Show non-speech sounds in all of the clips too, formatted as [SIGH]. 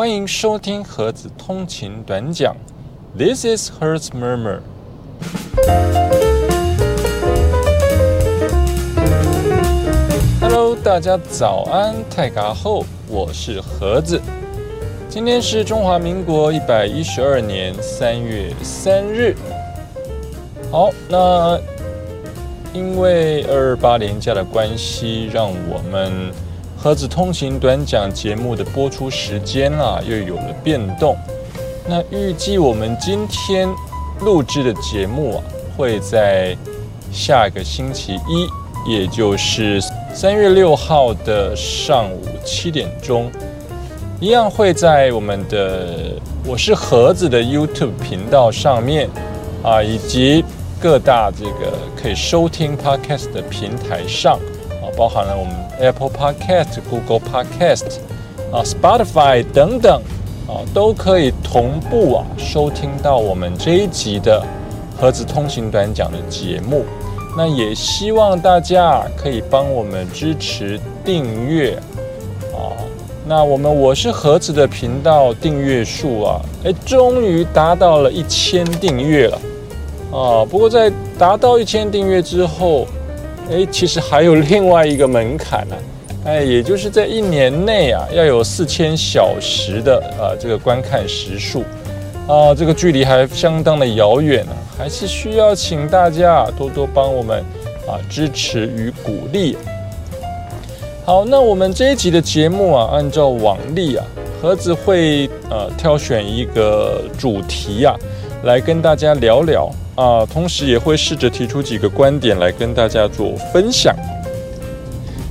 欢迎收听盒子通勤短讲。This is Hertz Murmur。Hello，大家早安，泰嘎后，我是盒子。今天是中华民国一百一十二年三月三日。好，那因为二二八连假的关系，让我们。盒子通勤短讲节目的播出时间啊，又有了变动。那预计我们今天录制的节目啊，会在下个星期一，也就是三月六号的上午七点钟，一样会在我们的我是盒子的 YouTube 频道上面啊，以及各大这个可以收听 Podcast 的平台上，包含了我们。Apple Podcast、Google Podcast 啊、Spotify 等等啊，都可以同步啊收听到我们这一集的盒子通行短讲的节目。那也希望大家可以帮我们支持订阅啊。那我们我是盒子的频道订阅数啊，哎，终于达到了一千订阅了啊。不过在达到一千订阅之后，哎，其实还有另外一个门槛呢，哎，也就是在一年内啊，要有四千小时的啊这个观看时数，啊，这个距离还相当的遥远呢，还是需要请大家多多帮我们啊支持与鼓励。好，那我们这一集的节目啊，按照往例啊，盒子会呃挑选一个主题啊，来跟大家聊聊。啊，同时也会试着提出几个观点来跟大家做分享。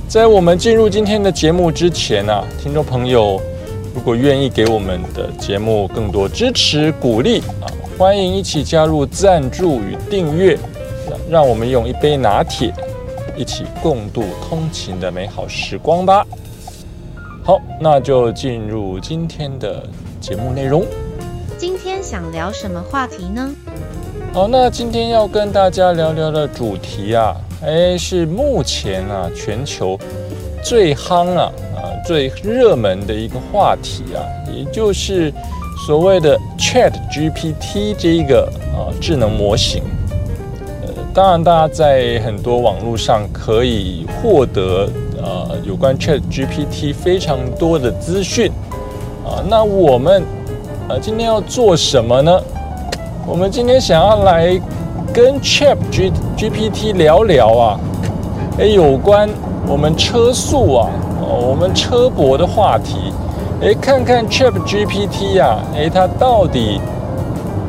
在我们进入今天的节目之前啊，听众朋友如果愿意给我们的节目更多支持鼓励啊，欢迎一起加入赞助与订阅，让我们用一杯拿铁一起共度通勤的美好时光吧。好，那就进入今天的节目内容。今天想聊什么话题呢？好，那今天要跟大家聊聊的主题啊，哎，是目前啊全球最夯啊啊最热门的一个话题啊，也就是所谓的 Chat GPT 这一个啊智能模型。呃，当然，大家在很多网络上可以获得呃有关 Chat GPT 非常多的资讯啊。那我们呃今天要做什么呢？我们今天想要来跟 Chat G GPT 聊聊啊，哎，有关我们车速啊，我们车博的话题，哎，看看 Chat GPT 啊，哎，它到底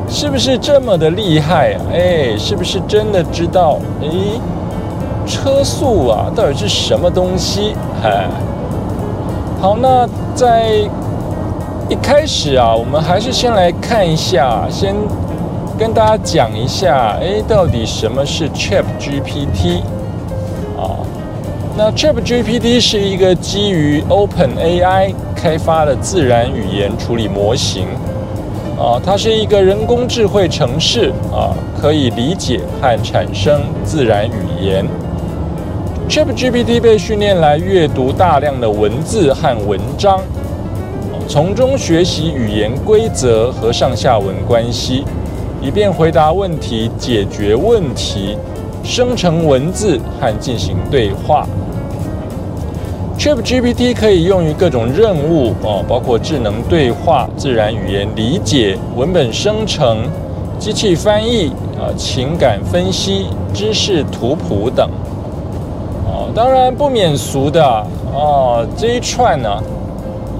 是不是这么的厉害啊？哎，是不是真的知道？哎，车速啊，到底是什么东西？哎，好，那在一开始啊，我们还是先来看一下，先。跟大家讲一下，哎，到底什么是 Chat GPT 啊？那 Chat GPT 是一个基于 Open AI 开发的自然语言处理模型啊，它是一个人工智慧城市啊，可以理解和产生自然语言。Chat GPT 被训练来阅读大量的文字和文章，从中学习语言规则和上下文关系。以便回答问题、解决问题、生成文字和进行对话。ChatGPT 可以用于各种任务哦，包括智能对话、自然语言理解、文本生成、机器翻译啊、情感分析、知识图谱等。哦，当然不免俗的哦，这一串呢，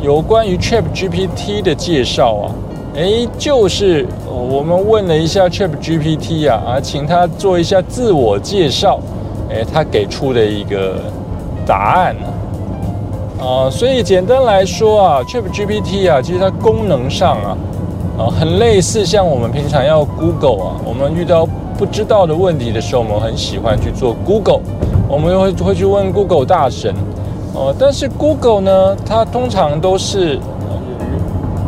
有关于 ChatGPT 的介绍啊。哎，就是我们问了一下 Chat GPT 啊，啊，请他做一下自我介绍，哎，他给出的一个答案啊，所以简单来说啊，Chat GPT 啊，其实它功能上啊，啊，很类似像我们平常要 Google 啊，我们遇到不知道的问题的时候，我们很喜欢去做 Google，我们会会去问 Google 大神，哦，但是 Google 呢，它通常都是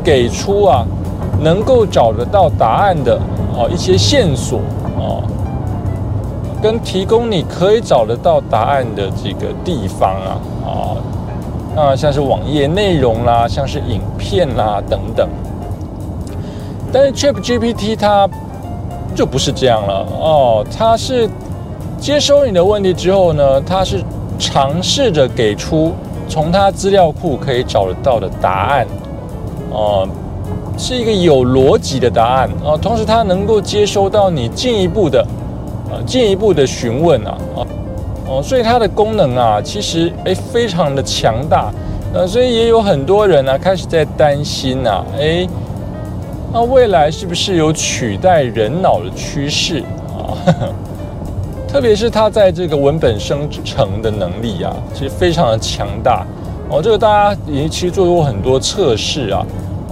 给出啊。能够找得到答案的啊一些线索啊，跟提供你可以找得到答案的这个地方啊啊，那，像是网页内容啦，像是影片啦等等。但是 Chat GPT 它就不是这样了哦，它是接收你的问题之后呢，它是尝试着给出从它资料库可以找得到的答案哦。是一个有逻辑的答案啊，同时它能够接收到你进一步的，呃，进一步的询问啊，啊，哦，所以它的功能啊，其实诶非常的强大，呃，所以也有很多人呢开始在担心呐，诶，那未来是不是有取代人脑的趋势啊？[LAUGHS] 特别是它在这个文本生成的能力啊，其实非常的强大哦，这个大家也其实做过很多测试啊。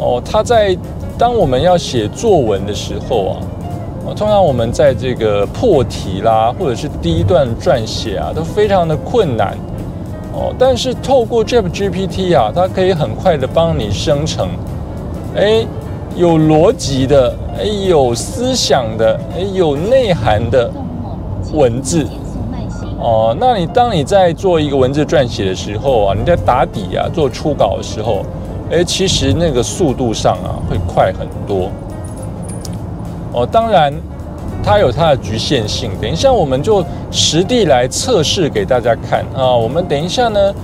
哦，他在当我们要写作文的时候啊，通常我们在这个破题啦，或者是第一段撰写啊，都非常的困难。哦，但是透过 Chat GPT 啊，它可以很快的帮你生成，哎，有逻辑的，哎，有思想的，哎，有内涵的文字。哦，那你当你在做一个文字撰写的时候啊，你在打底啊，做初稿的时候。哎，其实那个速度上啊，会快很多。哦，当然，它有它的局限性。等一下，我们就实地来测试给大家看啊。我们等一下呢，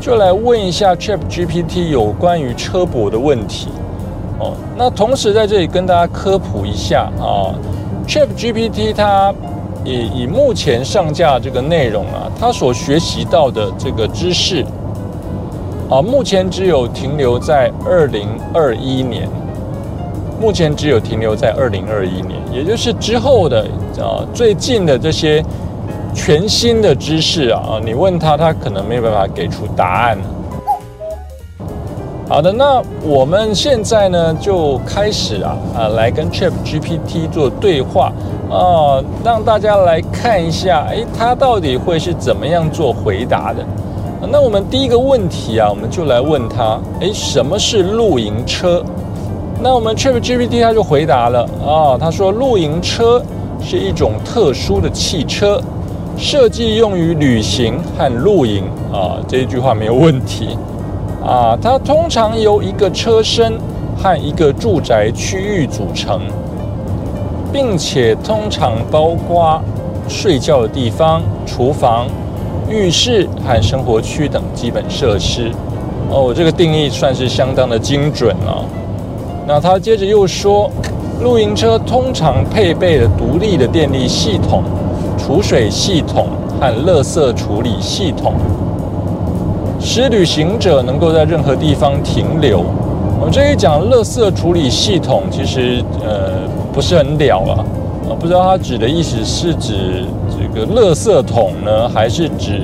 就来问一下 Chat GPT 有关于车博的问题。哦，那同时在这里跟大家科普一下啊，Chat GPT 它以以目前上架这个内容啊，它所学习到的这个知识。啊，目前只有停留在二零二一年，目前只有停留在二零二一年，也就是之后的啊最近的这些全新的知识啊，你问他，他可能没有办法给出答案。好的，那我们现在呢就开始啊啊来跟 Chat GPT 做对话啊，让大家来看一下，哎，他到底会是怎么样做回答的。那我们第一个问题啊，我们就来问他，哎，什么是露营车？那我们 Chat GPT 他就回答了啊，他说露营车是一种特殊的汽车，设计用于旅行和露营啊，这一句话没有问题啊。它通常由一个车身和一个住宅区域组成，并且通常包括睡觉的地方、厨房。浴室和生活区等基本设施，哦，这个定义算是相当的精准了。那他接着又说，露营车通常配备了独立的电力系统、储水系统和垃圾处理系统，使旅行者能够在任何地方停留。我这里讲垃圾处理系统，其实呃不是很了啊，啊，不知道他指的意思是指。这个垃圾桶呢，还是指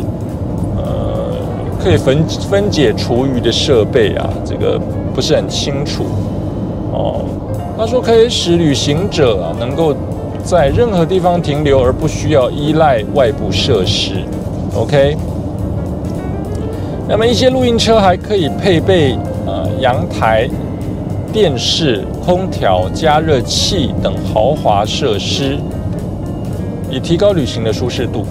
呃可以分分解厨余的设备啊？这个不是很清楚哦。他说可以使旅行者啊能够在任何地方停留，而不需要依赖外部设施。OK。那么一些露营车还可以配备呃阳台、电视、空调、加热器等豪华设施。以提高旅行的舒适度。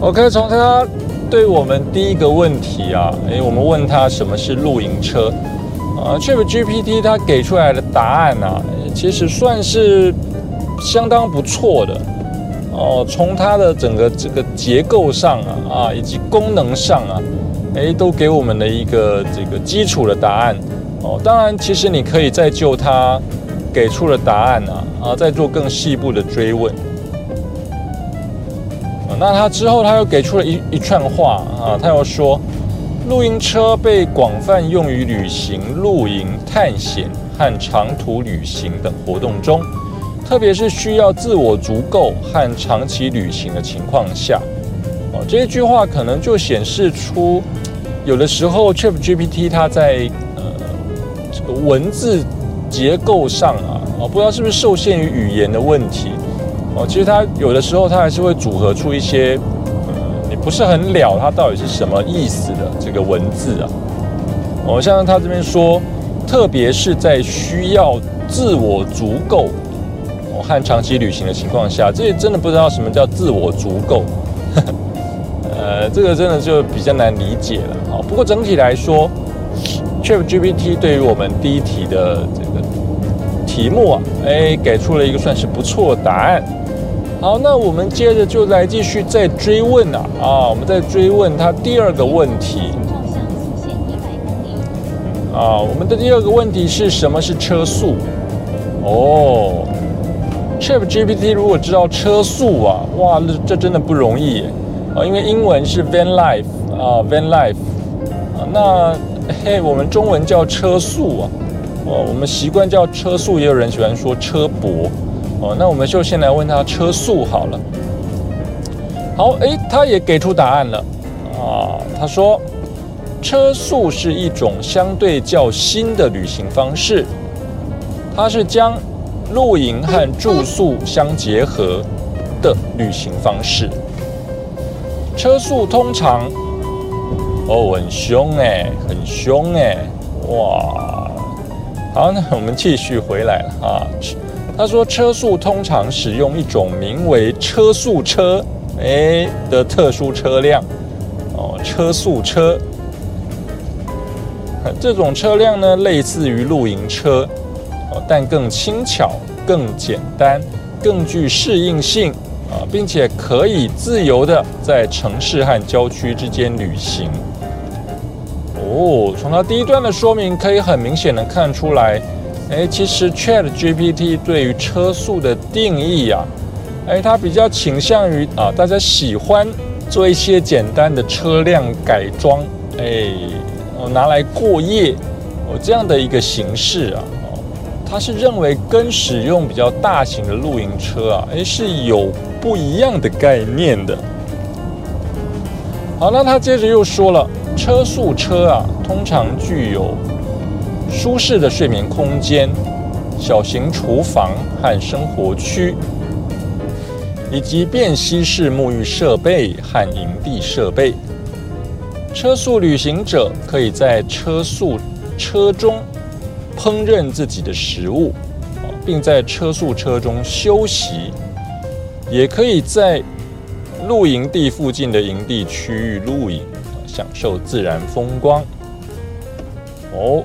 OK，从他对我们第一个问题啊，诶，我们问他什么是露营车啊？Chat GPT 它给出来的答案啊，其实算是相当不错的哦。从它的整个这个结构上啊，啊，以及功能上啊，诶，都给我们的一个这个基础的答案哦。当然，其实你可以再就它给出的答案啊，啊，再做更细部的追问。那他之后，他又给出了一一串话啊，他又说，露营车被广泛用于旅行、露营、探险和长途旅行等活动中，特别是需要自我足够和长期旅行的情况下。哦，这一句话可能就显示出，有的时候 Chat GPT 它在呃这个文字结构上啊，哦，不知道是不是受限于语言的问题。哦，其实它有的时候它还是会组合出一些，呃，你不是很了它到底是什么意思的这个文字啊。哦，像他这边说，特别是在需要自我足够和长期旅行的情况下，这真的不知道什么叫自我足够。[LAUGHS] 呃，这个真的就比较难理解了。好，不过整体来说，ChatGPT 对于我们第一题的这个题目啊，哎，给出了一个算是不错的答案。好，那我们接着就来继续再追问啊，啊，我们再追问他第二个问题。啊，我们的第二个问题是什么是车速？哦，ChatGPT 如果知道车速啊，哇，这这真的不容易啊，因为英文是 van life 啊，van life 啊，那嘿，我们中文叫车速啊，哦，我们习惯叫车速，也有人喜欢说车博哦，那我们就先来问他车速好了。好，哎，他也给出答案了啊，他说。车速是一种相对较新的旅行方式，它是将露营和住宿相结合的旅行方式。车速通常，哦，很凶哎，很凶哎，哇！好，那我们继续回来了啊。他说，车速通常使用一种名为车速车哎的特殊车辆哦，车速车。这种车辆呢，类似于露营车，哦，但更轻巧、更简单、更具适应性啊，并且可以自由的在城市和郊区之间旅行。哦，从它第一段的说明可以很明显的看出来，哎，其实 Chat GPT 对于车速的定义啊，哎，它比较倾向于啊，大家喜欢做一些简单的车辆改装，哎。拿来过夜，哦，这样的一个形式啊，哦，他是认为跟使用比较大型的露营车啊，诶，是有不一样的概念的。好，那他接着又说了，车速车啊，通常具有舒适的睡眠空间、小型厨房和生活区，以及便携式沐浴设备和营地设备。车速旅行者可以在车速车中烹饪自己的食物，并在车速车中休息，也可以在露营地附近的营地区域露营，享受自然风光。哦，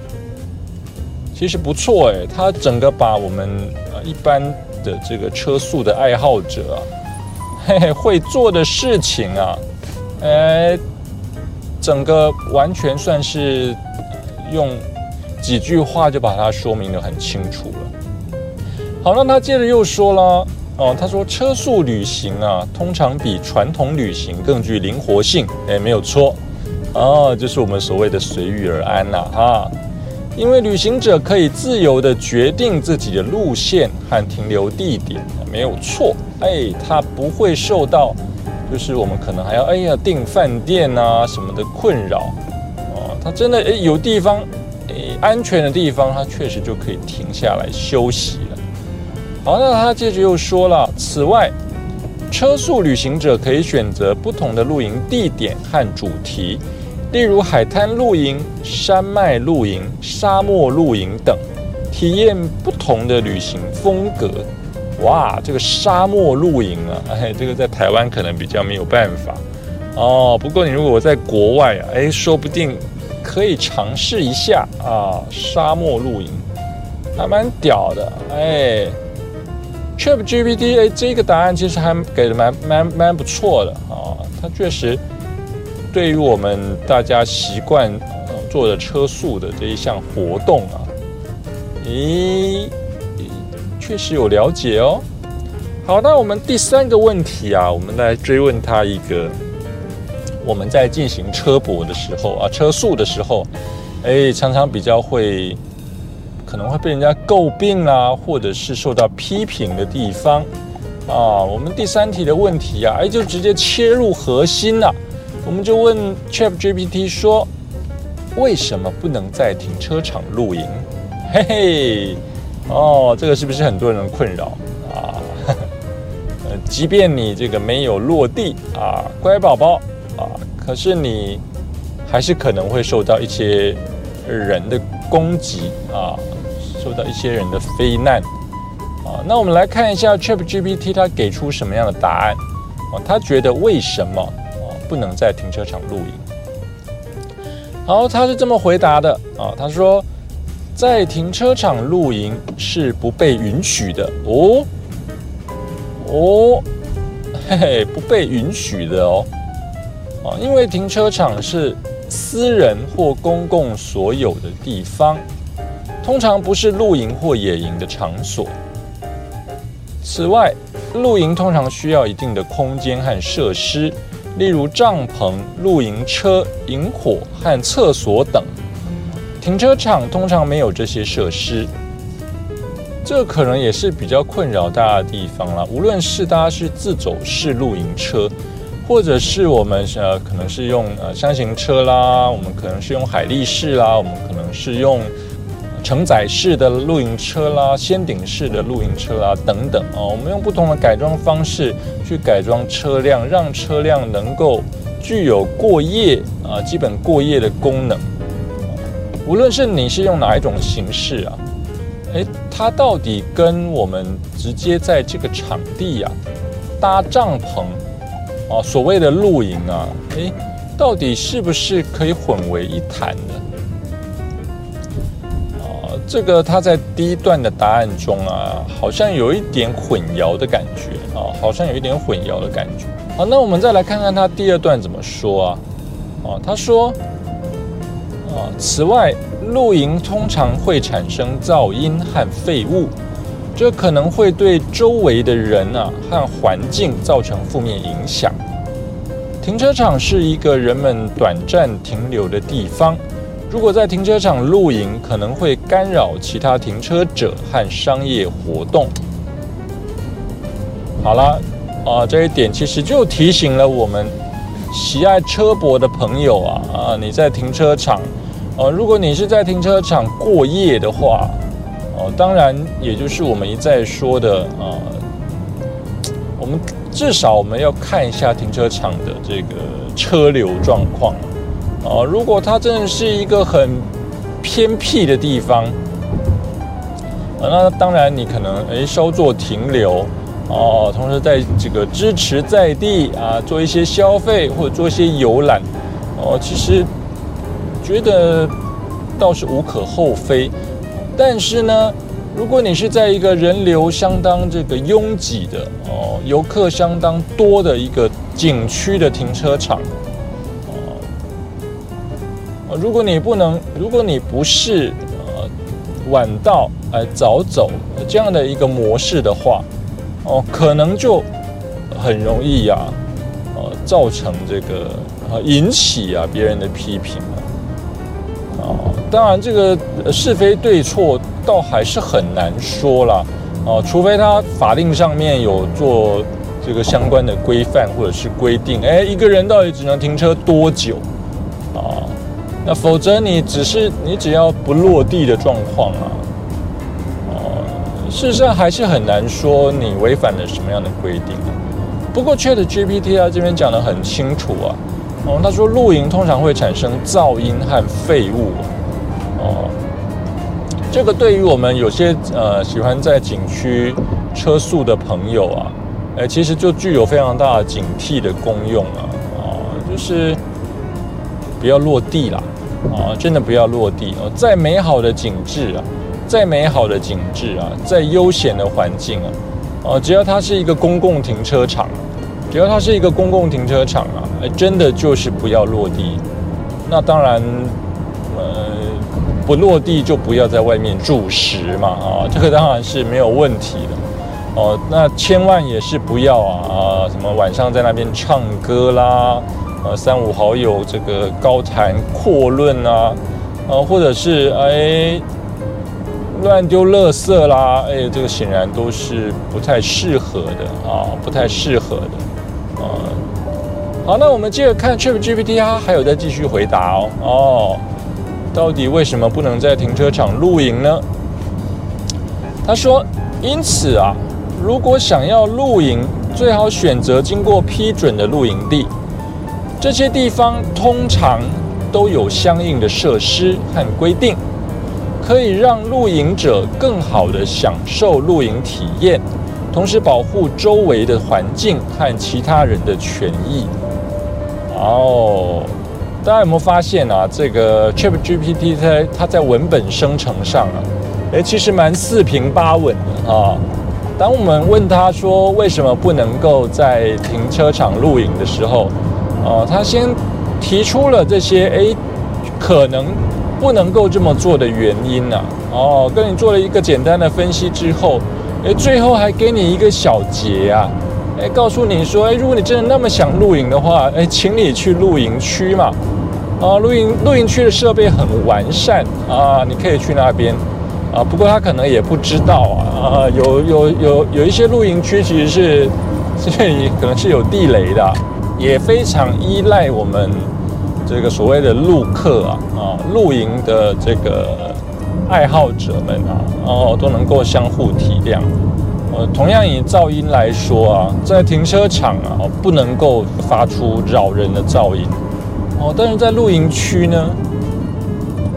其实不错哎，它整个把我们呃一般的这个车速的爱好者啊，[LAUGHS] 嘿嘿，会做的事情啊，哎。整个完全算是用几句话就把它说明的很清楚了。好，那他接着又说了，哦，他说车速旅行啊，通常比传统旅行更具灵活性。哎，没有错，哦，就是我们所谓的随遇而安呐，哈，因为旅行者可以自由的决定自己的路线和停留地点，没有错。哎，他不会受到。就是我们可能还要哎呀订饭店啊什么的困扰，哦，他真的哎有地方哎安全的地方，他确实就可以停下来休息了。好，那他接着又说了，此外，车速旅行者可以选择不同的露营地点和主题，例如海滩露营、山脉露营、沙漠露营等，体验不同的旅行风格。哇，这个沙漠露营啊，哎，这个在台湾可能比较没有办法哦。不过你如果在国外啊，哎，说不定可以尝试一下啊，沙漠露营还蛮屌的哎。Chat GPT 哎，这个答案其实还给的蛮蛮蛮不错的啊，它确实对于我们大家习惯做的车速的这一项活动啊，咦。确实有了解哦。好，那我们第三个问题啊，我们来追问他一个：我们在进行车博的时候啊，车速的时候，哎，常常比较会可能会被人家诟病啊，或者是受到批评的地方啊。我们第三题的问题啊，哎，就直接切入核心了。我们就问 Chat GPT 说：为什么不能在停车场露营？嘿嘿。哦，这个是不是很多人困扰啊？[LAUGHS] 呃，即便你这个没有落地啊，乖宝宝啊，可是你还是可能会受到一些人的攻击啊，受到一些人的非难啊。那我们来看一下 ChatGPT 它给出什么样的答案啊？他觉得为什么不能在停车场露营？好，他是这么回答的啊，他说在停车场露营是不被允许的哦哦，嘿嘿，不被允许的哦啊，因为停车场是私人或公共所有的地方，通常不是露营或野营的场所。此外，露营通常需要一定的空间和设施，例如帐篷、露营车、营火和厕所等。停车场通常没有这些设施，这可能也是比较困扰大家的地方了。无论是大家是自走式露营车，或者是我们呃可能是用呃箱型车啦，我们可能是用海力士啦，我们可能是用。承载式的露营车啦，掀顶式的露营车啦，等等啊，我们用不同的改装方式去改装车辆，让车辆能够具有过夜啊，基本过夜的功能。无论是你是用哪一种形式啊，诶，它到底跟我们直接在这个场地呀搭帐篷啊，所谓的露营啊，诶，到底是不是可以混为一谈呢？这个他在第一段的答案中啊，好像有一点混淆的感觉啊，好像有一点混淆的感觉。好，那我们再来看看他第二段怎么说啊？啊，他说啊，此外，露营通常会产生噪音和废物，这可能会对周围的人啊和环境造成负面影响。停车场是一个人们短暂停留的地方。如果在停车场露营，可能会干扰其他停车者和商业活动。好了，啊，这一点其实就提醒了我们喜爱车博的朋友啊啊，你在停车场，呃，如果你是在停车场过夜的话，哦，当然也就是我们一再说的啊，我们至少我们要看一下停车场的这个车流状况。哦，如果它真的是一个很偏僻的地方，啊，那当然你可能诶稍作停留，哦，同时在这个支持在地啊做一些消费或者做一些游览，哦，其实觉得倒是无可厚非。但是呢，如果你是在一个人流相当这个拥挤的哦，游客相当多的一个景区的停车场。如果你不能，如果你不是呃晚到呃早走这样的一个模式的话，哦，可能就很容易呀，呃，造成这个呃引起啊别人的批评啊。哦，当然这个是非对错倒还是很难说了，哦，除非他法令上面有做这个相关的规范或者是规定，哎，一个人到底只能停车多久？那否则你只是你只要不落地的状况啊，哦，事实上还是很难说你违反了什么样的规定啊。不过 Chat GPT 啊这边讲的很清楚啊，哦，他说露营通常会产生噪音和废物，哦，这个对于我们有些呃喜欢在景区车速的朋友啊，哎，其实就具有非常大的警惕的功用啊，哦，就是不要落地啦。啊，真的不要落地哦！再美好的景致啊，再美好的景致啊，再悠闲的环境啊，哦，只要它是一个公共停车场，只要它是一个公共停车场啊，真的就是不要落地。那当然，呃，不落地就不要在外面住食嘛，啊，这个当然是没有问题的。哦，那千万也是不要啊啊，什么晚上在那边唱歌啦。呃，三五好友这个高谈阔论啊，呃，或者是哎乱丢垃圾啦，哎，这个显然都是不太适合的啊，不太适合的。啊，好，那我们接着看 ChatGPT 它，还有在继续回答哦。哦，到底为什么不能在停车场露营呢？他说，因此啊，如果想要露营，最好选择经过批准的露营地。这些地方通常都有相应的设施和规定，可以让露营者更好的享受露营体验，同时保护周围的环境和其他人的权益。哦，大家有没有发现啊？这个 Chat GPT 在它在文本生成上啊，哎，其实蛮四平八稳的啊。当我们问他说为什么不能够在停车场露营的时候，哦，他先提出了这些哎，可能不能够这么做的原因呢。哦，跟你做了一个简单的分析之后，哎，最后还给你一个小结啊，哎，告诉你说，哎，如果你真的那么想露营的话，哎，请你去露营区嘛，啊，露营露营区的设备很完善啊，你可以去那边。啊，不过他可能也不知道啊，啊，有有有有一些露营区其实是，这 [LAUGHS] 里可能是有地雷的，也非常依赖我们这个所谓的陆客啊，啊，露营的这个爱好者们啊，哦，都能够相互体谅。呃，同样以噪音来说啊，在停车场啊，不能够发出扰人的噪音，哦，但是在露营区呢？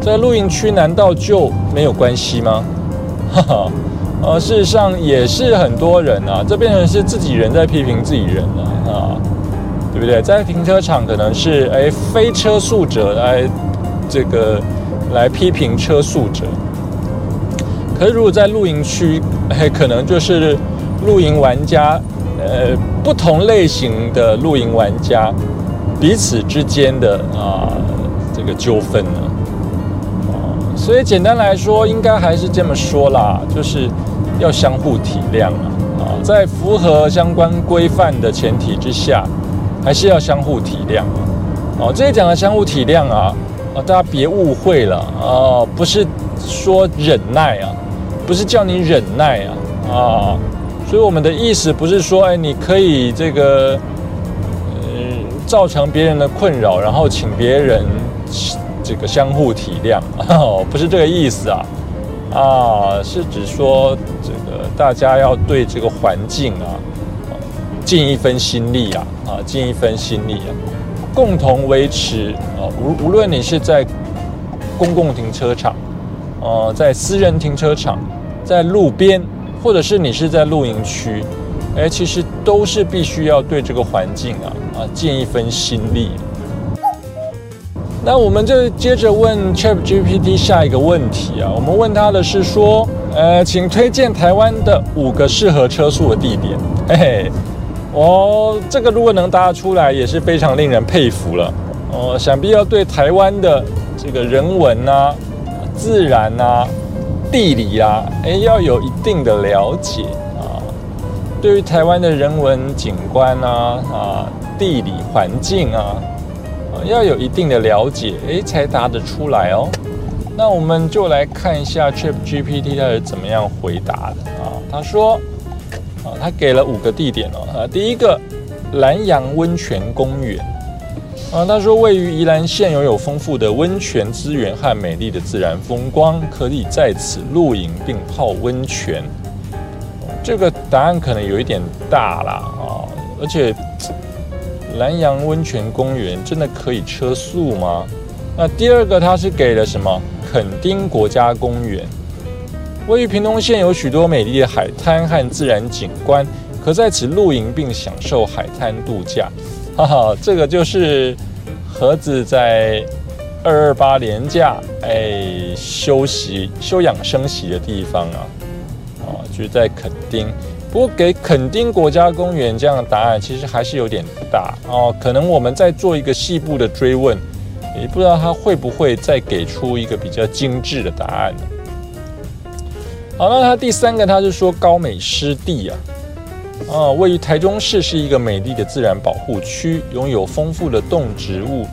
在露营区难道就没有关系吗？[LAUGHS] 哈哈，呃，事实上也是很多人啊，这变成是自己人在批评自己人了啊，对不对？在停车场可能是哎非车速者来这个来批评车速者，可是如果在露营区，哎，可能就是露营玩家，呃，不同类型的露营玩家彼此之间的啊这个纠纷呢？啊所以简单来说，应该还是这么说啦，就是要相互体谅啊！啊，在符合相关规范的前提之下，还是要相互体谅啊！哦，这里讲的相互体谅啊，啊，大家别误会了啊，不是说忍耐啊，不是叫你忍耐啊啊！所以我们的意思不是说，哎，你可以这个，嗯，造成别人的困扰，然后请别人。这个相互体谅 [LAUGHS] 哦，不是这个意思啊，啊，是指说这个大家要对这个环境啊，尽一分心力啊，啊，尽一分心力啊，共同维持啊，无无论你是在公共停车场，呃，在私人停车场，在路边，或者是你是在露营区，哎，其实都是必须要对这个环境啊，啊，尽一分心力。那我们就接着问 Chat GPT 下一个问题啊，我们问他的是说，呃，请推荐台湾的五个适合车速的地点。嘿嘿，哦，这个如果能答出来，也是非常令人佩服了。哦，想必要对台湾的这个人文啊、自然啊、地理啊，哎，要有一定的了解啊。对于台湾的人文景观啊、啊地理环境啊。要有一定的了解，诶，才答得出来哦。那我们就来看一下 Chat GPT 它是怎么样回答的啊？他说，啊，他给了五个地点哦。啊，第一个蓝阳温泉公园，啊，他说位于宜兰县，拥有丰富的温泉资源和美丽的自然风光，可以在此露营并泡温泉。这个答案可能有一点大啦啊，而且。南阳温泉公园真的可以车速吗？那第二个，他是给了什么？垦丁国家公园，位于屏东县，有许多美丽的海滩和自然景观，可在此露营并享受海滩度假。哈哈，这个就是盒子在二二八年假哎休息休养生息的地方啊，啊，就是在垦丁。不过给垦丁国家公园这样的答案，其实还是有点大哦。可能我们在做一个细部的追问，也不知道他会不会再给出一个比较精致的答案？好，那他第三个，他是说高美湿地啊，啊，位于台中市，是一个美丽的自然保护区，拥有丰富的动植物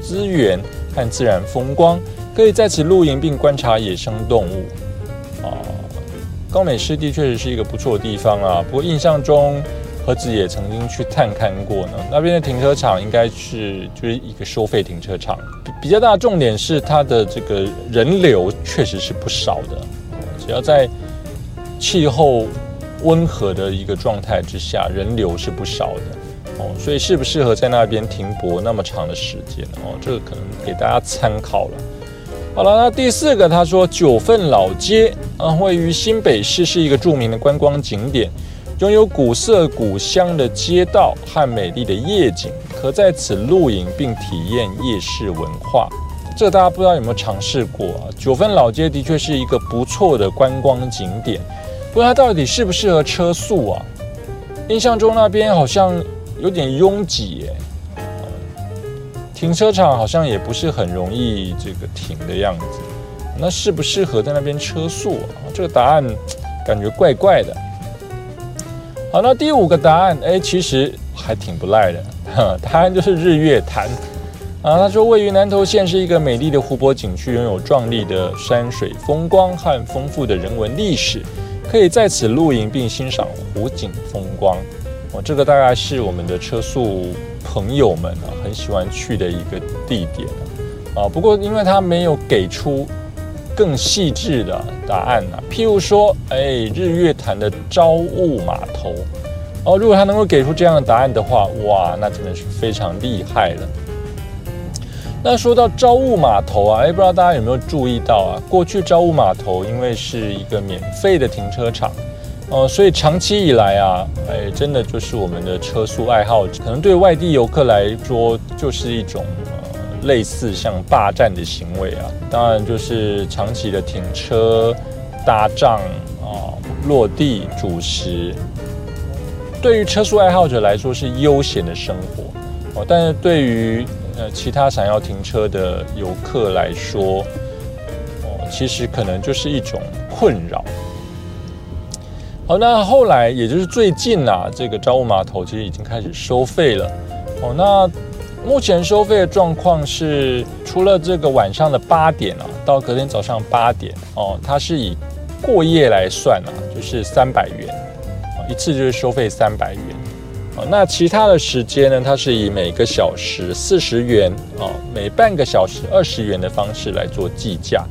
资源和自然风光，可以在此露营并观察野生动物。啊高美湿地确实是一个不错的地方啊，不过印象中何子也曾经去探看过呢。那边的停车场应该是就是一个收费停车场，比较大的重点是它的这个人流确实是不少的。只要在气候温和的一个状态之下，人流是不少的哦。所以适不适合在那边停泊那么长的时间哦？这个可能给大家参考了。好了，那第四个他说九份老街啊，位于新北市，是一个著名的观光景点，拥有古色古香的街道和美丽的夜景，可在此露营并体验夜市文化。这大家不知道有没有尝试过啊？九份老街的确是一个不错的观光景点，不过它到底适不适合车速啊？印象中那边好像有点拥挤耶，停车场好像也不是很容易这个停的样子。那适不适合在那边车速啊？这个答案感觉怪怪的。好，那第五个答案，哎，其实还挺不赖的，[LAUGHS] 答案就是日月潭。啊，他说，位于南投县是一个美丽的湖泊景区，拥有壮丽的山水风光和丰富的人文历史，可以在此露营并欣赏湖景风光。哦，这个大概是我们的车速朋友们啊很喜欢去的一个地点啊。不过，因为他没有给出更细致的答案啊，譬如说，哎，日月潭的朝雾码头哦，如果他能够给出这样的答案的话，哇，那真的是非常厉害了。那说到朝雾码头啊，哎，不知道大家有没有注意到啊？过去朝雾码头因为是一个免费的停车场，呃，所以长期以来啊，哎，真的就是我们的车速爱好者，可能对外地游客来说，就是一种呃类似像霸占的行为啊。当然就是长期的停车、搭帐啊、落地、主食，对于车速爱好者来说是悠闲的生活哦，但是对于呃，其他想要停车的游客来说，哦，其实可能就是一种困扰。好，那后来也就是最近啊，这个招雾码头其实已经开始收费了。哦，那目前收费的状况是，除了这个晚上的八点啊，到隔天早上八点哦，它是以过夜来算啊，就是三百元，一次就是收费三百元。那其他的时间呢？它是以每个小时四十元啊，每半个小时二十元的方式来做计价，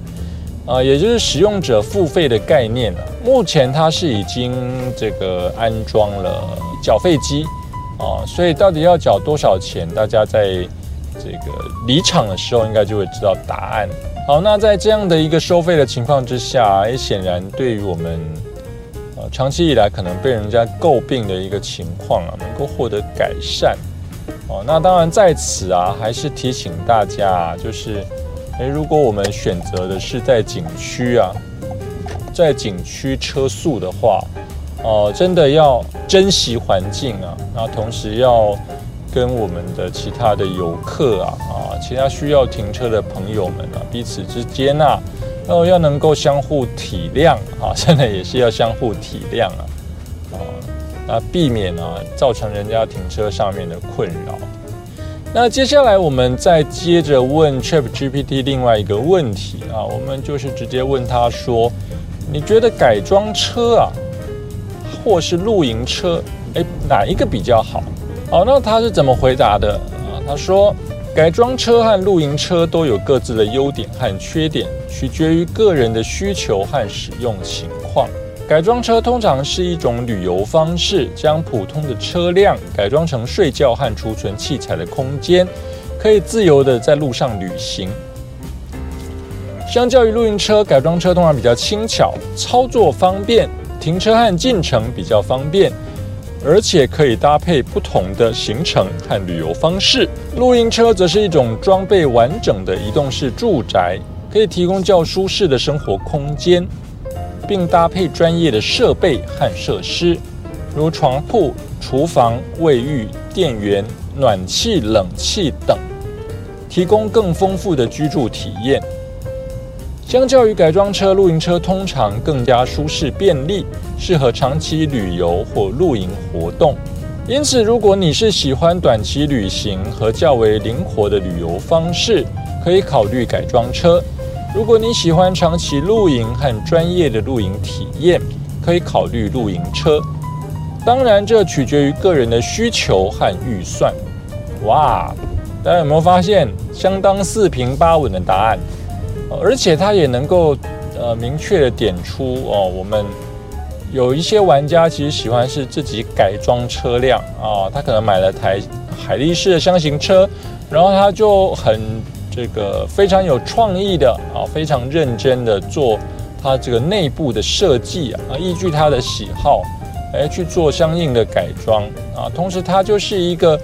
啊，也就是使用者付费的概念啊。目前它是已经这个安装了缴费机啊，所以到底要缴多少钱？大家在这个离场的时候应该就会知道答案。好，那在这样的一个收费的情况之下，也显然对于我们。长期以来可能被人家诟病的一个情况啊，能够获得改善哦。那当然在此啊，还是提醒大家，就是，诶，如果我们选择的是在景区啊，在景区车速的话，哦，真的要珍惜环境啊，那同时要跟我们的其他的游客啊，啊，其他需要停车的朋友们啊，彼此之间啊。哦，要能够相互体谅啊，[LAUGHS] 现在也是要相互体谅啊，啊，那避免啊造成人家停车上面的困扰。那接下来我们再接着问 Chat GPT 另外一个问题啊，我们就是直接问他说，你觉得改装车啊，或是露营车，哎，哪一个比较好？好，那他是怎么回答的啊？他说。改装车和露营车都有各自的优点和缺点，取决于个人的需求和使用情况。改装车通常是一种旅游方式，将普通的车辆改装成睡觉和储存器材的空间，可以自由的在路上旅行。相较于露营车，改装车通常比较轻巧，操作方便，停车和进城比较方便。而且可以搭配不同的行程和旅游方式。露营车则是一种装备完整的移动式住宅，可以提供较舒适的生活空间，并搭配专业的设备和设施，如床铺、厨房、卫浴、电源、暖气、冷气等，提供更丰富的居住体验。相较于改装车，露营车通常更加舒适便利，适合长期旅游或露营活动。因此，如果你是喜欢短期旅行和较为灵活的旅游方式，可以考虑改装车；如果你喜欢长期露营和专业的露营体验，可以考虑露营车。当然，这取决于个人的需求和预算。哇，大家有没有发现相当四平八稳的答案？而且它也能够呃明确的点出哦，我们有一些玩家其实喜欢是自己改装车辆啊，他可能买了台海力士的箱型车，然后他就很这个非常有创意的啊，非常认真的做他这个内部的设计啊，依据他的喜好哎去做相应的改装啊。同时，它就是一个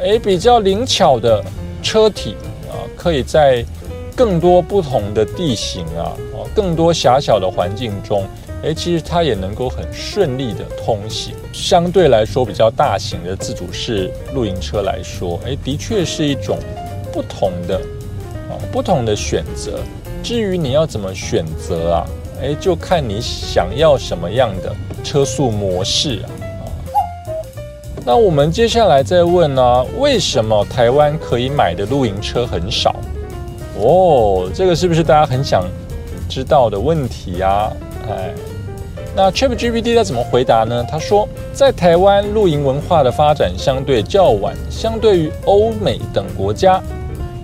哎比较灵巧的车体啊，可以在更多不同的地形啊，哦，更多狭小的环境中。哎，其实它也能够很顺利的通行。相对来说，比较大型的自主式露营车来说，哎，的确是一种不同的啊，不同的选择。至于你要怎么选择啊，哎，就看你想要什么样的车速模式啊。那我们接下来再问呢，为什么台湾可以买的露营车很少？哦，这个是不是大家很想知道的问题啊？哎。那 ChatGPT 它怎么回答呢？他说，在台湾露营文化的发展相对较晚，相对于欧美等国家，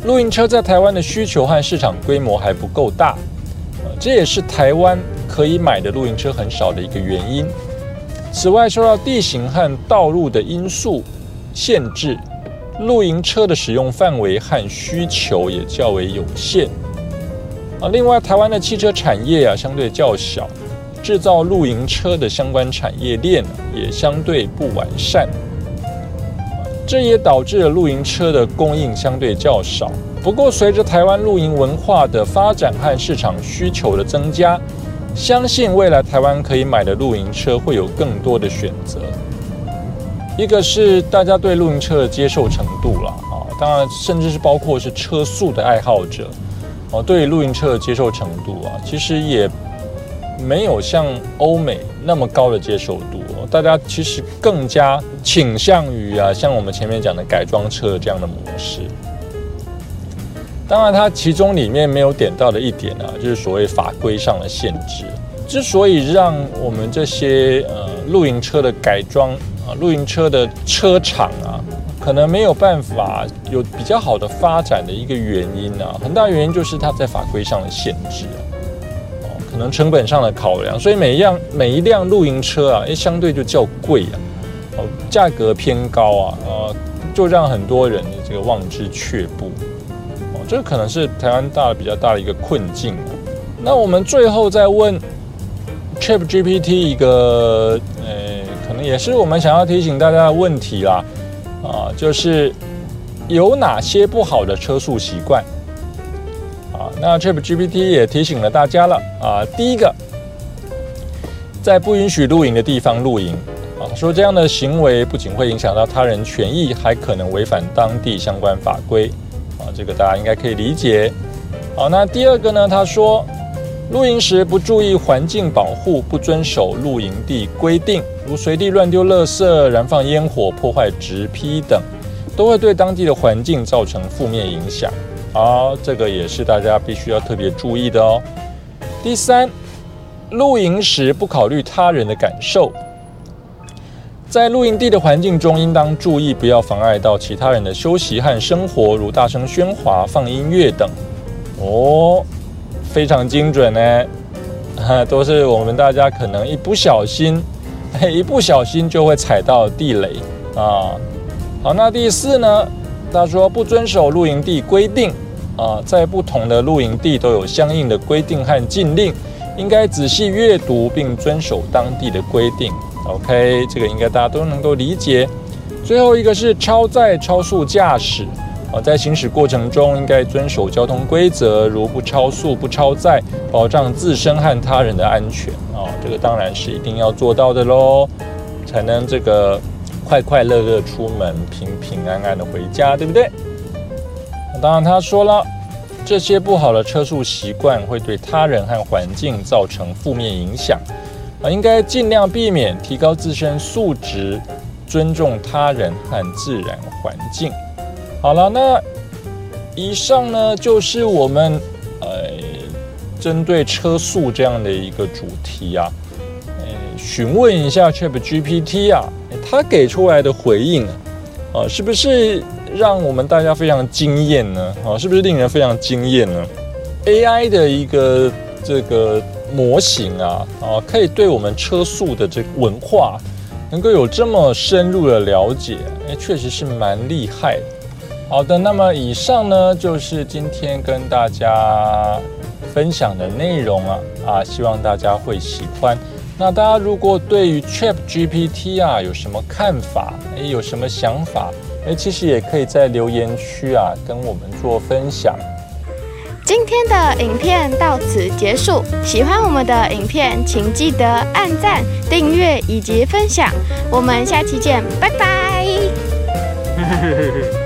露营车在台湾的需求和市场规模还不够大，这也是台湾可以买的露营车很少的一个原因。此外，受到地形和道路的因素限制，露营车的使用范围和需求也较为有限。啊，另外，台湾的汽车产业啊相对较小。制造露营车的相关产业链也相对不完善，这也导致了露营车的供应相对较少。不过，随着台湾露营文化的发展和市场需求的增加，相信未来台湾可以买的露营车会有更多的选择。一个是大家对露营车的接受程度了啊，当然，甚至是包括是车速的爱好者哦，对露营车的接受程度啊，其实也。没有像欧美那么高的接受度，大家其实更加倾向于啊，像我们前面讲的改装车这样的模式。当然，它其中里面没有点到的一点啊，就是所谓法规上的限制。之所以让我们这些呃露营车的改装啊，露营车的车厂啊，可能没有办法有比较好的发展的一个原因啊，很大原因就是它在法规上的限制。可能成本上的考量，所以每一辆每一辆露营车啊，哎，相对就较贵啊，哦，价格偏高啊，呃，就让很多人这个望之却步，哦，这可能是台湾大比较大的一个困境。那我们最后再问 Chat GPT 一个，呃，可能也是我们想要提醒大家的问题啦，啊，就是有哪些不好的车速习惯？那 ChatGPT 也提醒了大家了啊，第一个，在不允许露营的地方露营啊，说这样的行为不仅会影响到他人权益，还可能违反当地相关法规啊，这个大家应该可以理解。好，那第二个呢？他说，露营时不注意环境保护，不遵守露营地规定，如随地乱丢垃圾、燃放烟火、破坏植批等，都会对当地的环境造成负面影响。好，这个也是大家必须要特别注意的哦。第三，露营时不考虑他人的感受，在露营地的环境中，应当注意不要妨碍到其他人的休息和生活，如大声喧哗、放音乐等。哦，非常精准呢，[LAUGHS] 都是我们大家可能一不小心，[LAUGHS] 一不小心就会踩到地雷啊。好，那第四呢？他说不遵守露营地规定。啊，在不同的露营地都有相应的规定和禁令，应该仔细阅读并遵守当地的规定。OK，这个应该大家都能够理解。最后一个是超载、超速驾驶啊，在行驶过程中应该遵守交通规则，如不超速、不超载，保障自身和他人的安全啊。这个当然是一定要做到的喽，才能这个快快乐乐出门，平平安安的回家，对不对？当然，他说了，这些不好的车速习惯会对他人和环境造成负面影响，啊，应该尽量避免，提高自身素质，尊重他人和自然环境。好了，那以上呢就是我们呃针对车速这样的一个主题啊，呃，询问一下 Chat GPT 啊，他给出来的回应，啊是不是？让我们大家非常惊艳呢，啊，是不是令人非常惊艳呢？AI 的一个这个模型啊，啊，可以对我们车速的这个文化能够有这么深入的了解，哎，确实是蛮厉害。好的，那么以上呢就是今天跟大家分享的内容啊，啊，希望大家会喜欢。那大家如果对于 Chat GPT 啊有什么看法，哎，有什么想法，哎，其实也可以在留言区啊跟我们做分享。今天的影片到此结束，喜欢我们的影片，请记得按赞、订阅以及分享。我们下期见，拜拜。[LAUGHS]